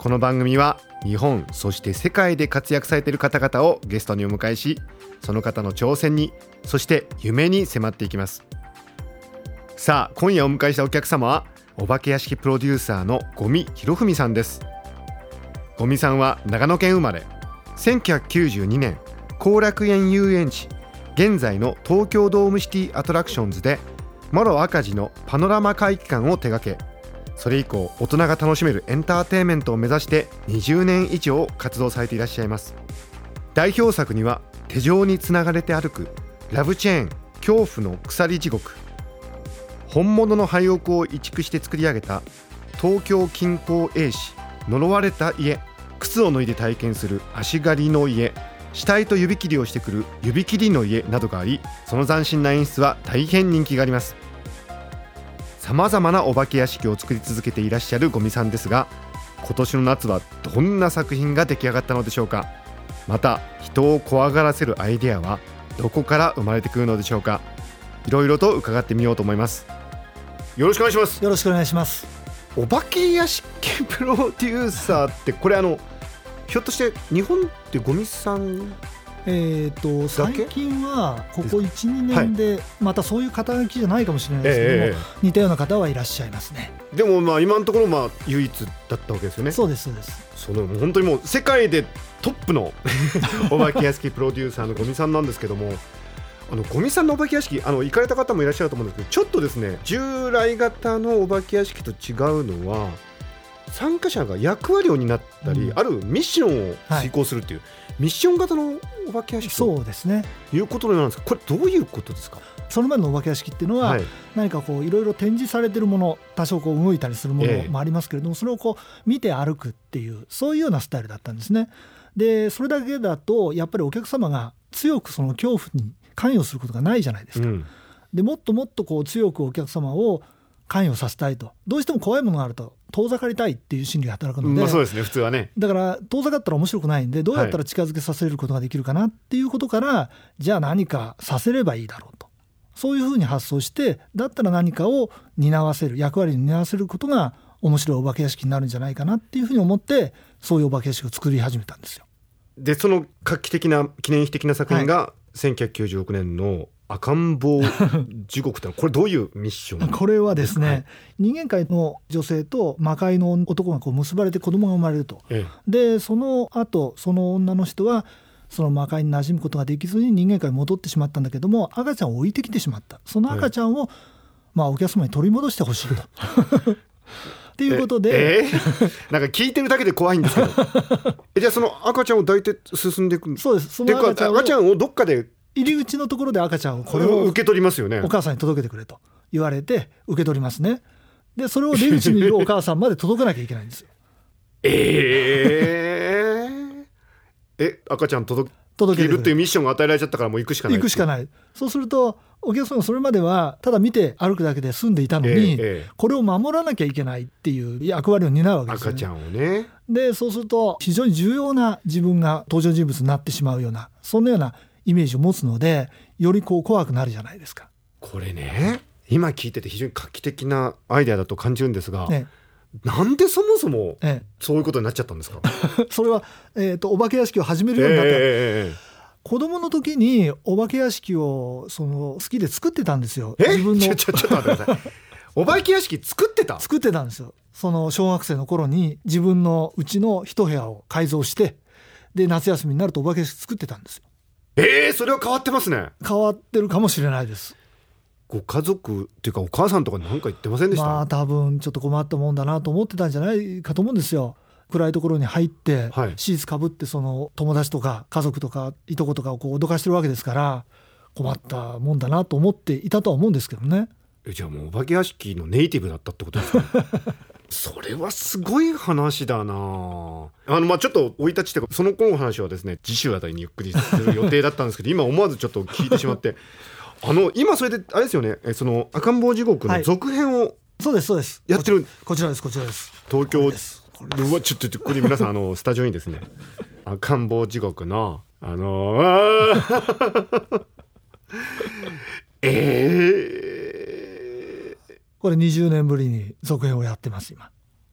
この番組は日本そして世界で活躍されている方々をゲストにお迎えしその方の挑戦にそして夢に迫っていきます。さあ今夜お迎えしたお客様はお化け屋敷プロデューサーの五味博文さんです。五味さんは長野県生まれ1992年後楽園遊園地現在の東京ドームシティアトラクションズでモロ赤字のパノラマ会期間を手掛けそれ以降大人が楽しめるエンターテインメントを目指して20年以上活動されていらっしゃいます。代表作には手錠につながれて歩くラブチェーン恐怖の鎖地獄。本物の廃屋を移築して作り上げた東京近郊 A 市呪われた家靴を脱いで体験する足狩りの家死体と指切りをしてくる指切りの家などがありその斬新な演出は大変人気があります。さまざまなお化け屋敷を作り続けていらっしゃるゴミさんですが今年の夏はどんな作品が出来上がったのでしょうか。また人を怖がらせるアイデアはどこから生まれてくるのでしょうか。いろいろと伺ってみようと思います。よろしくお願いします。よろしくお願いします。お化け屋敷プロデューサーってこれあのひょっとして日本ってゴミさんえーと、最近はここ12年でまたそういう肩書きじゃないかもしれないですけども、えー、似たような方はいらっしゃいますね。でもまあ今のところまあ唯一だったわけですよね。そうですそうです。その本当にもう世界でトップの お化け屋敷プロデューサーのゴミさんなんですけどもあのゴミさんのお化け屋敷あの行かれた方もいらっしゃると思うんですけどちょっとですね従来型のお化け屋敷と違うのは参加者が役割を担ったり、うん、あるミッションを遂行するっていう、はい、ミッション型のお化け屋敷そうですねいうことなんですこれどういうことですか？その前のお化け屋敷っていうのは、はい、何かこういろいろ展示されてるもの多少こう動いたりするものもありますけれども、ええ、それをこう見て歩くっていうそういうようなスタイルだったんですね。でそれだけだとやっぱりお客様が強くその恐怖に関与することがないじゃないですか。うん、でもっともっとこう強くお客様を関与させたいと。どうしても怖いものがあると遠ざかりたいっていう心理が働くので、まあ、そうですね。普通はね。だから遠ざかったら面白くないんでどうやったら近づけさせることができるかなっていうことから、はい、じゃあ何かさせればいいだろうと。そういうふうに発想してだったら何かを担わせる役割に担わせることが面白いお化け屋敷になるんじゃないかなっていうふうに思ってそういうお化け屋敷を作り始めたんですよ。でその画期的な記念碑的な作品が1996年の赤ん坊地獄ってこれどういうミッション？これはですね、はい、人間界の女性と魔界の男がこう結ばれて子供が生まれると、ええ、でその後その女の人はその魔界に馴染むことができずに人間界に戻ってしまったんだけども赤ちゃんを置いてきてしまった。その赤ちゃんを、まあ、お客様に取り戻してほしいと。っていうことで、えー、なんか聞いてるだけで怖いんですけど。じゃあその赤ちゃんを抱いて進んでいくそうです。その赤ちゃんをどっかで入り口のところで赤ちゃんをこれを受け取りますよね。お母さんに届けてくれと言われて受け取りますね。でそれを出口にいるお母さんまで届かなきゃいけないんですよ。えー、え赤ちゃん届ける。っていうミッションが与えられちゃったからもう行くしかない。行くしかない。そうするとお客さんはそれまではただ見て歩くだけで済んでいたのに、えーえー、これを守らなきゃいけないっていう役割を担うわけですよ、ね、赤ちゃんをね。でそうすると非常に重要な自分が登場人物になってしまうようなそんなようなイメージを持つのでよりこう怖くなるじゃないですか。これね今聞いてて非常に画期的なアイデアだと感じるんですが、ね、なんでそもそもそういうことになっちゃったんですか、ええ、それは、えーと、お化け屋敷を始めるようになった、えー、子供の時にお化け屋敷をその好きで作ってたんですよ。自分の。ちょちょっと待ってください。お化け屋敷作ってた？作ってたんですよ。その小学生の頃に自分のうちの一部屋を改造してで夏休みになるとお化け屋敷作ってたんですよええー、それは変わってますね。変わってるかもしれないです。ご家族っていうかお母さんとか何か言ってませんでした？まあ多分ちょっと困ったもんだなと思ってたんじゃないかと思うんですよ。暗いところに入って、はい、シーツかぶってその友達とか家族とかいとことかをこう脅かしてるわけですから困ったもんだなと思っていたとは思うんですけどね。えじゃあもうお化け屋敷のネイティブだったってことですか、それはすごい話だな。あのまあちょっと生い立ちっていうかその子の話はですね次週あたりにゆっくりする予定だったんですけど 今思わずちょっと聞いてしまってあの今それであれですよねえその赤ん坊地獄の続編をそうですそうです。やってるこちらですこちらです。東京うわちょっとこれ皆さんあの スタジオにですね赤ん坊地獄のあのー、えー、これ20年ぶりに続編をやってます今。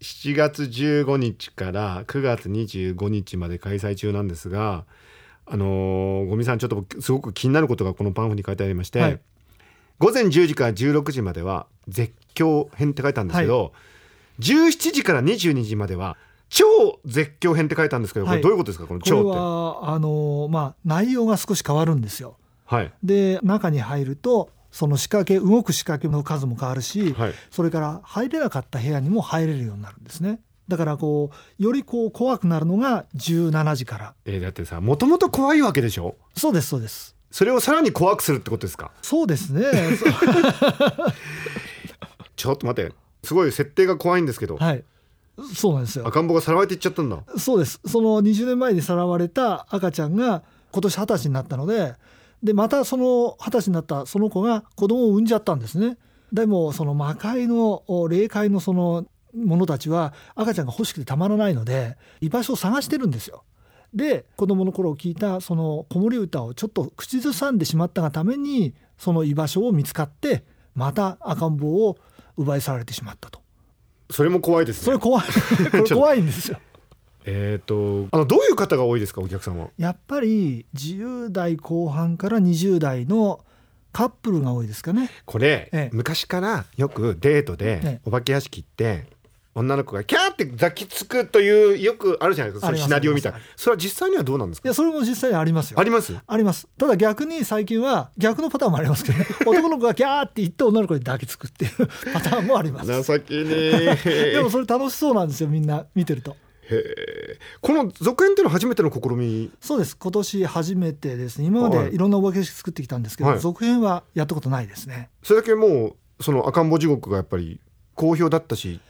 7月15日から9月25日まで開催中なんですがあのー、ゴミさんちょっとすごく気になることがこのパンフに書いてありまして、はい、午前10時から16時までは絶叫編って書いたんですけど、はい、17時から22時までは超絶叫編って書いたんですけど、これどういうことですか、この超って？はあのまあ内容が少し変わるんですよ。はい、で中に入るとその仕掛け動く仕掛けの数も変わるし、はい、それから入れなかった部屋にも入れるようになるんですね。だからこうよりこう怖くなるのが17時から。えー、だってさもともと怖いわけでしょ？そうですそうです。それをさらに怖くするってことですか？そうですね。ちょっと待ってすごい設定が怖いんですけど。はいそうなんですよ赤ん坊がさらわれていっちゃったんだそうですその20年前にさらわれた赤ちゃんが今年二十歳になったのででまたその二十歳になったその子が子供を産んじゃったんですね。でもその魔界の霊界のその者たちは赤ちゃんが欲しくてたまらないので居場所を探してるんですよ。で子供の頃聞いたその子守歌をちょっと口ずさんでしまったがためにその居場所を見つかってまた赤ん坊を奪い去られてしまったと。それも怖いです、ね、それ怖い。これ怖いんですよえっとあのどういう方が多いですかお客さんは？やっぱり10代後半から20代のカップルが多いですかね。これ、ええ、昔からよくデートでお化け屋敷って女の子がキャーって抱きつくというよくあるじゃないですかそのシナリオみたい。なそれは実際にはどうなんですか？いやそれも実際にありますよ。あります？あります。ただ逆に最近は逆のパターンもありますけどね男の子がキャーって言って女の子に抱きつくっていうパターンもあります情けねでもそれ楽しそうなんですよみんな見てるとへこの続編っていうのは初めての試み？そうです。今年初めてですね。今までい。ろんなお化け屋敷作ってきたんですけど、はい、続編はやったことないですね。それだけもうその赤ん坊地獄がやっぱり好評だったし。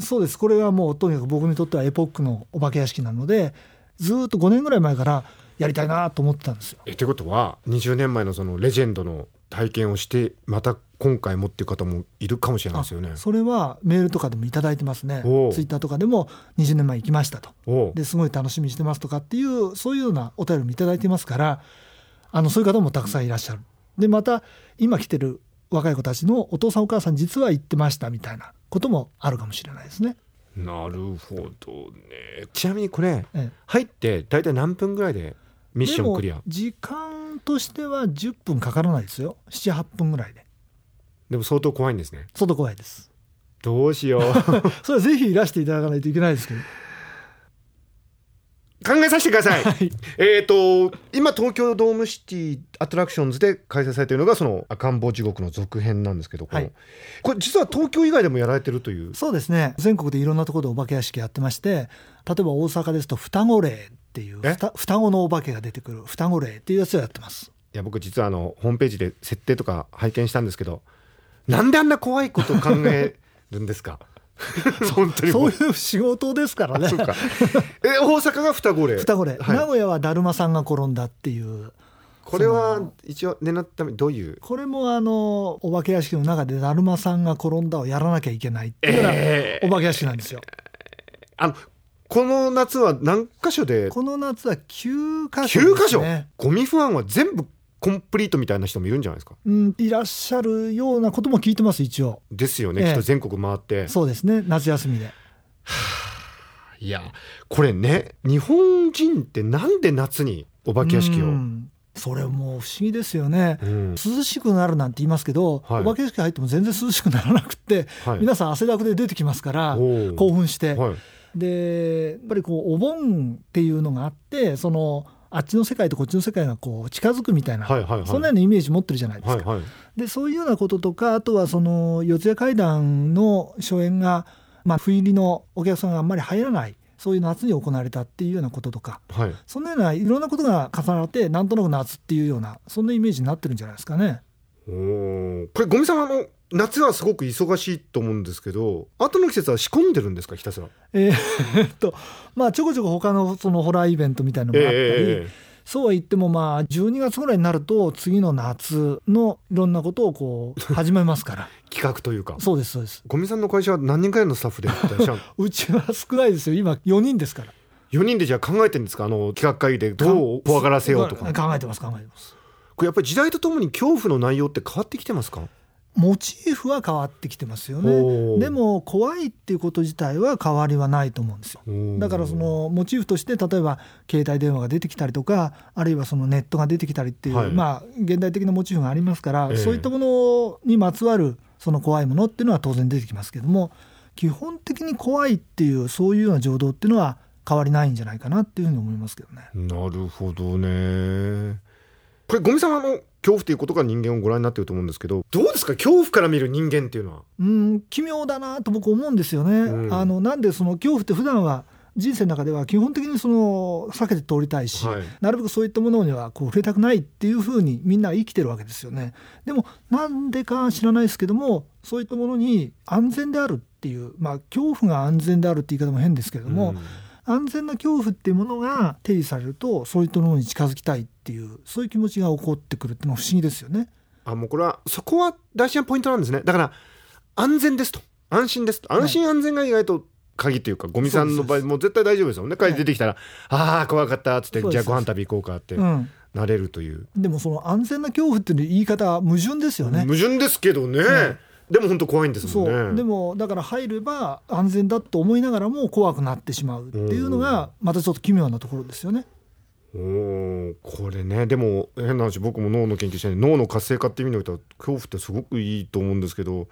そうです。これはもうとにかく僕にとってはエポックのお化け屋敷なのでずっと5年ぐらい前からやりたいなと思ってたんですよ。えということは20年前のそのレジェンドの体験をしてまた今回もっていう方もいるかもしれないですよね。それはメールとかでも頂いてますね。ツイッターとかでも20年前行きましたと。ですごい楽しみにしてますとかっていうそういうようなお便りも頂いてますからあのそういう方もたくさんいらっしゃる。でまた今来てる若い子たちのお父さんお母さん実は言ってましたみたいなこともあるかもしれないですね。なるほどね。ちなみにこれ、ええ、入って大体何分ぐらいでミッションクリア。時間としては10分かからないですよ。78分ぐらいで。でも相当怖いんですね。相当怖いです。どうしよう。それはぜひいらしていただかないといけないですけど。考えさせてください。はい、えっと今東京ドームシティアトラクションズで開催されているのがその赤ん坊地獄の続編なんですけど、はい、これ実は東京以外でもやられてるという。そうですね。全国でいろんなところでお化け屋敷やってまして例えば大阪ですと双子霊っていう双子のお化けが出てくる双子霊っていうやつをやってます。いや僕実はあのホームページで設定とか拝見したんですけどなんであんな怖いことを考えるんですか？本当にそういう仕事ですからね。え大阪が双子霊？双子霊、はい、名古屋はだるまさんが転んだっていう。これは一応狙っためどういう？これもあのお化け屋敷の中でだるまさんが転んだをやらなきゃいけないっていうようなお化け屋敷なんですよ。えー、あのこの夏は何箇所で？この夏は9箇所、ね、9箇所？ゴミ不安は全部コンプリートみたいな人もいるんじゃないですか、うん、いらっしゃるようなことも聞いてます一応。ですよね、ええ、きっと全国回って。そうですね。夏休みで。いやこれね日本人ってなんで夏にお化け屋敷を、それも不思議ですよね、うん、涼しくなるなんて言いますけど、はい、お化け屋敷入っても全然涼しくならなくて、はい、皆さん汗だくで出てきますから興奮して、はい、でやっぱりこうお盆っていうのがあってそのあっちの世界とこっちの世界がこう近づくみたいな、はいはいはい、そんなようなイメージ持ってるじゃないですか。はいはい、でそういうようなこととかあとはその四谷怪談の初演が、まあ、不入りのお客さんがあんまり入らないそういう夏に行われたっていうようなこととか、はい、そんなようないろんなことが重なってなんとなく夏っていうようなそんなイメージになってるんじゃないですかね。おこれ五味さんあの夏はすごく忙しいと思うんですけど後の季節は仕込んでるんですかひたすら？えーっとまあちょこちょこ他のそのホラーイベントみたいなのもあったり、えそうは言ってもまあ12月ぐらいになると次の夏のいろんなことをこう 始めますから。企画というか。そうですそうです。ゴミさんの会社は何人くらいのスタッフでいらっしゃる うちは少ないですよ。今4人ですから。4人でじゃあ考えてるんですか？あの企画会議でどう怖がらせようとか。考えてます考えてます。これやっぱり時代とともに恐怖の内容って変わってきてますか？モチーフは変わってきてますよおねー。でも怖いっていうこと自体は変わりはないと思うんですよ。だからそのモチーフとして例えば携帯電話が出てきたりとかあるいはそのネットが出てきたりっていう、はい。まあ現代的なモチーフがありますから、ええ。そういったものにまつわるその怖いものっていうのは当然出てきますけども基本的に怖いっていうそういうような情動っていうのは変わりないんじゃないかなっていうふうに思いますけどね。なるほどねこれゴミさんはあの恐怖ということが人間をご覧になってると思うんですけどどうですか？恐怖から見る人間っていうのは。うん奇妙だなと僕思うんですよね。うん。あのなんでその恐怖って普段は人生の中では基本的にその避けて通りたいし、はい。なるべくそういったものにはこう触れたくないっていうふうにみんな生きてるわけですよね。でもなんでか知らないですけどもそういったものに安全であるっていうまあ恐怖が安全であるって言い方も変ですけれども、うん安全な恐怖っていうものが定義されるとそういったものに近づきたいっていうそういう気持ちが起こってくるっていうのは不思議ですよね。あもうこれはそこは大事なポイントなんですね。だから安全ですと。安心ですと。安心安全が意外と鍵というかゴミさんの場合もう絶対大丈夫ですよね。帰り出てきたら「ああ怖かった」っつってじゃあご飯食べ行こうかってうん、なれるという。でもその安全な恐怖っていう言い方は矛盾ですよね。矛盾ですけどねでも本当怖いんですもんね。そう。でもだから入れば安全だと思いながらも怖くなってしまうっていうのがまたちょっと奇妙なところですよね。おーこれね。でも変な話僕も脳の研究して脳の活性化っていう意味においては恐怖ってすごくいいと思うんですけど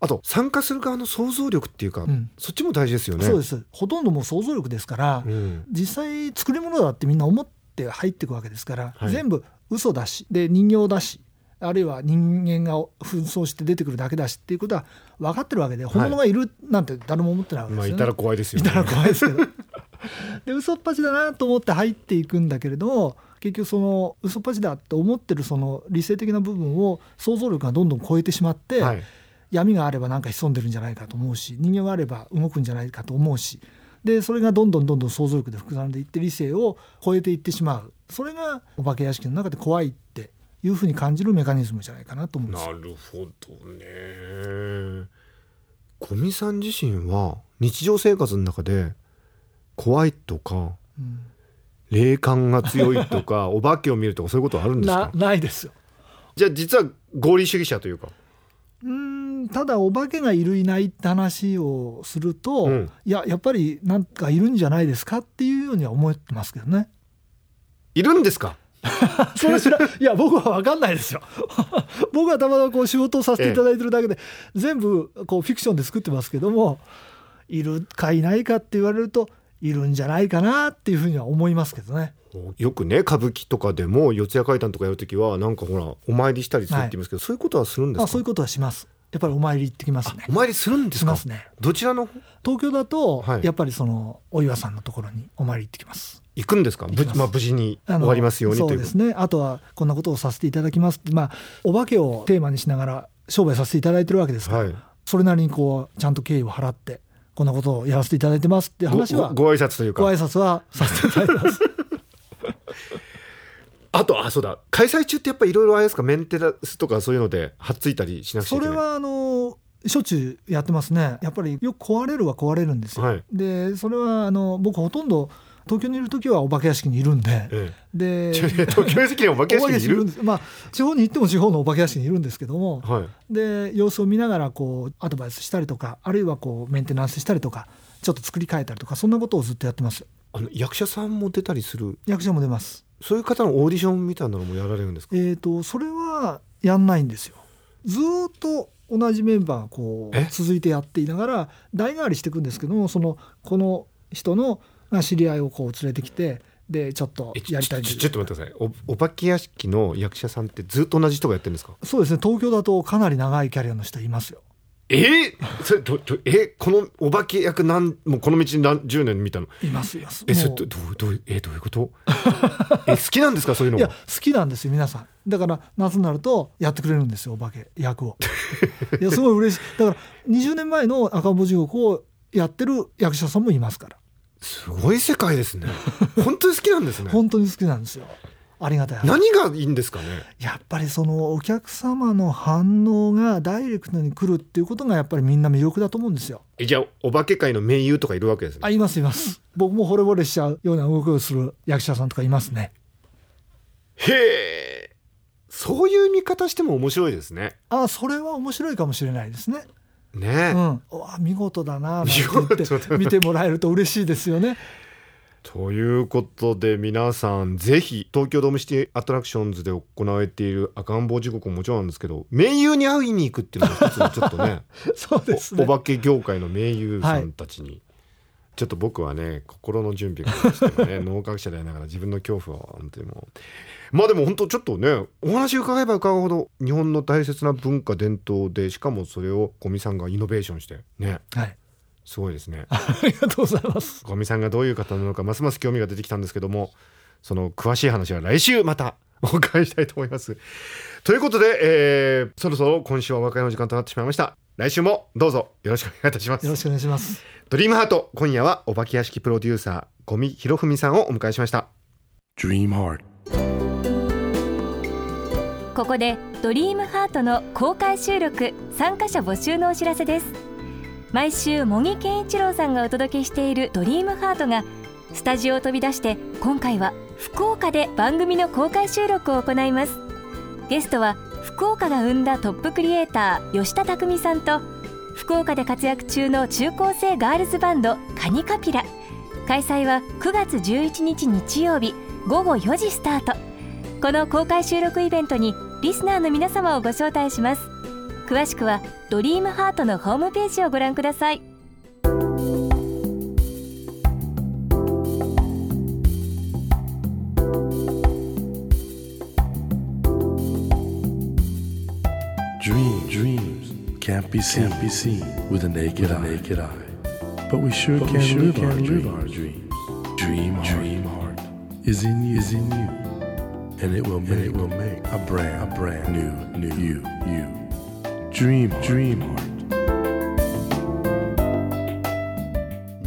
あと参加する側の想像力っていうか、うん。そっちも大事ですよね。そうです。ほとんどもう想像力ですから、うん。実際作り物だってみんな思って入っていくわけですから、はい。全部嘘だしで人形だしあるいは人間が紛争して出てくるだけだしっていうことは分かってるわけで本物がいるなんて誰も思ってないわけですよね。まあいたら怖いですよね。いたら怖いですけどで嘘っぱちだなと思って入っていくんだけれども結局その嘘っぱちだと思ってるその理性的な部分を想像力がどんどん超えてしまって、はい。闇があればなんか潜んでるんじゃないかと思うし人間があれば動くんじゃないかと思うし。でそれがどんどんどんどん想像力で膨らんでいって理性を超えていってしまう。それがお化け屋敷の中で怖いっていうふうに感じるメカニズムじゃないかなと思うんですよ。なるほどね。小見さん自身は日常生活の中で怖いとかうん霊感が強いとか お化けを見るとかそういうことはあるんですなかないですよ。じゃあ実は合理主義者というかうーんただお化けがいるいないって話をすると、うんいややっぱりなんかいるんじゃないですかっていうようには思ってますけどね。いるんですか？それ知らいや僕は分かんないですよ。僕はたまたまこう仕事をさせていただいてるだけで、全部こうフィクションで作ってますけどもいるかいないかって言われるといるんじゃないかなっていうふうには思いますけどね。よくね歌舞伎とかでも四谷怪談とかやるときはなんかほらお参りしたりするって言いますけど、そういうことはするんですか？あそういうことはします。やっぱりお参り行ってきますねお。参りするんですか？ね。どちらの東京だと、はいやっぱりそのお岩さんのところにお参り行ってきます。行くんですか？まあ、無事に終わりますようにという。そうですね。あとはこんなことをさせていただきます。まあお化けをテーマにしながら商売させていただいてるわけですから、はい。それなりにこうちゃんと敬意を払ってこんなことをやらせていただいてますって話はごごご挨拶というか。ご挨拶はさせていただいてます。あとあそうだ。開催中ってやっぱりいろいろあれですか？メンテナンスとかそういうのではっついたりしなくちゃいけない。それはあのしょっちゅうやってますね。やっぱりよく壊れるは壊れるんですよ、はい。でそれはあの僕ほとんど東京にいる時はお化け屋敷にいるんで、えでえ、東京屋敷にいるお化け屋敷にいる？んですまあ地方に行っても地方のお化け屋敷にいるんですけども、はい。で様子を見ながらこうアドバイスしたりとかあるいはこうメンテナンスしたりとかちょっと作り変えたりとかそんなことをずっとやってます。あの役者さんも出たりする？役者も出ます。そういう方のオーディションみたいなのもやられるんですか？えー、とそれはやんないんですよ。ずーっと同じメンバーがこえ？う続いてやっていながら代替わりしていくんですけどもそのこの人のが知り合いをこう連れてきてでちょっとやりたいちょちょっと待ってください。おお化け屋敷の役者さんってずっと同じ人がやってるんですか？そうですね東京だとかなり長いキャリアの人いますよ。え？ー、それどどえ？このお化け役なんもうこの道に何十年見たの？いますいます。えそれどどうどうえどういうこと？え好きなんですか？そういうのいやが好きなんですよ皆さん。だから夏になるとやってくれるんですよお化け役を。いやすごい嬉しい。だから20年前の赤ん坊地獄をやってる役者さんもいますからすごい世界ですね。本当に好きなんですね。本当に好きなんですよ。ありがたい話。何がいいんですかね？やっぱりそのお客様の反応がダイレクトに来るっていうことがやっぱりみんな魅力だと思うんですよ。えじゃあお化け界の盟友とかいるわけですね？あいますいます。僕も惚れ惚れしちゃうような動きをする役者さんとかいますね。へえ。そういう見方しても面白いですね。あそれは面白いかもしれないですねね、うん、見事だなって見てもらえると嬉しいですよね。ということで皆さんぜひ東京ドームシティアトラクションズで行われている赤ん坊時刻ももちろんなんですけど盟友に会いに行くっていうのが一つのちょっとね そうですね。おお化け業界の盟友さんたちに、ちょっと僕はね心の準備がしてもね 脳科学者でありながら自分の恐怖を本当にもうまあでも本当ちょっとねお話伺えば伺うほど日本の大切な文化伝統でしかもそれを五味さんがイノベーションしてねはい。すごいですね。ありがとうございます。五味さんがどういう方なのかますます興味が出てきたんですけどもその詳しい話は来週またお伺いしたいと思います。ということで、えーそろそろ今週はお別れの時間となってしまいました。来週もどうぞよろしくお願いいたしますよろ。しくお願いします。ドリームハート今夜はお化け屋敷プロデューサー五味博文さんをお迎えしました。Dream Heart. ここでドリームハートの公開収録参加者募集のお知らせです毎週茂木健一郎さんがお届けしているドリームハートがスタジオを飛び出して今回は福岡で番組の公開収録を行いますゲストは福岡が生んだトップクリエイター吉田匠さんと福岡で活躍中の中高生ガールズバンドカニカピラ。開催は9月11日日曜日午後4時スタート。この公開収録イベントにリスナーの皆様をご招待します。詳しくはドリームハートのホームページをご覧ください。Dream, dreams can't be seen, can't be seen with a naked, eye. naked eye. But we sure But we can, sure live, can our live dreams. our dreams. Dream, heart, dream heart is in you, is in you, and it will make, it will make a brand, a brand new, new you, you. Dream, heart, dream heart.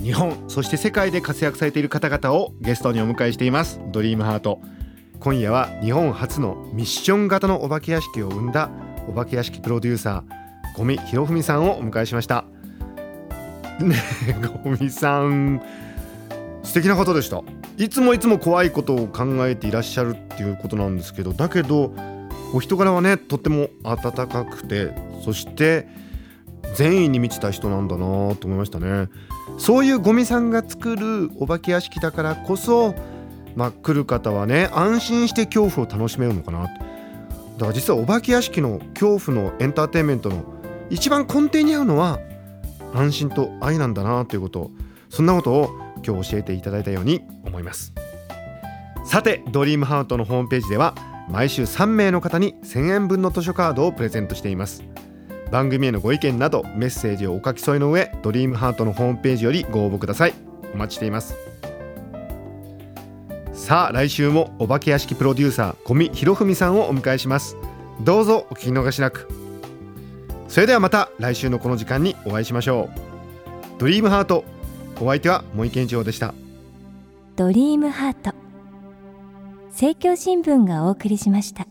日本そして世界で活躍されている方々をゲストにお迎えしていますドリームハート今夜は日本初のミッション型のお化け屋敷を生んだお化け屋敷プロデューサー五味博文さんをお迎えしました。ねえ五味さん素敵な方でした。いつもいつも怖いことを考えていらっしゃるっていうことなんですけどだけどお人柄はねとっても温かくてそして善意に満ちた人なんだなと思いましたね。そういうゴミさんが作るお化け屋敷だからこそ、まあ、来る方はね安心して恐怖を楽しめるのかなだから実はお化け屋敷の恐怖のエンターテインメントの一番根底にあるのは安心と愛なんだなということそんなことを今日教えていただいたように思います。さてドリームハートのホームページでは毎週3名の方に1000円分の図書カードをプレゼントしています。番組へのご意見などメッセージをお書き添えの上ドリームハートのホームページよりご応募ください。お待ちしています。さあ来週もお化け屋敷プロデューサー小見博文さんをお迎えします。どうぞお聞き逃しなく。それではまた来週のこの時間にお会いしましょう。ドリームハートお相手は森健一郎でした。ドリームハート。政教新聞がお送りしました。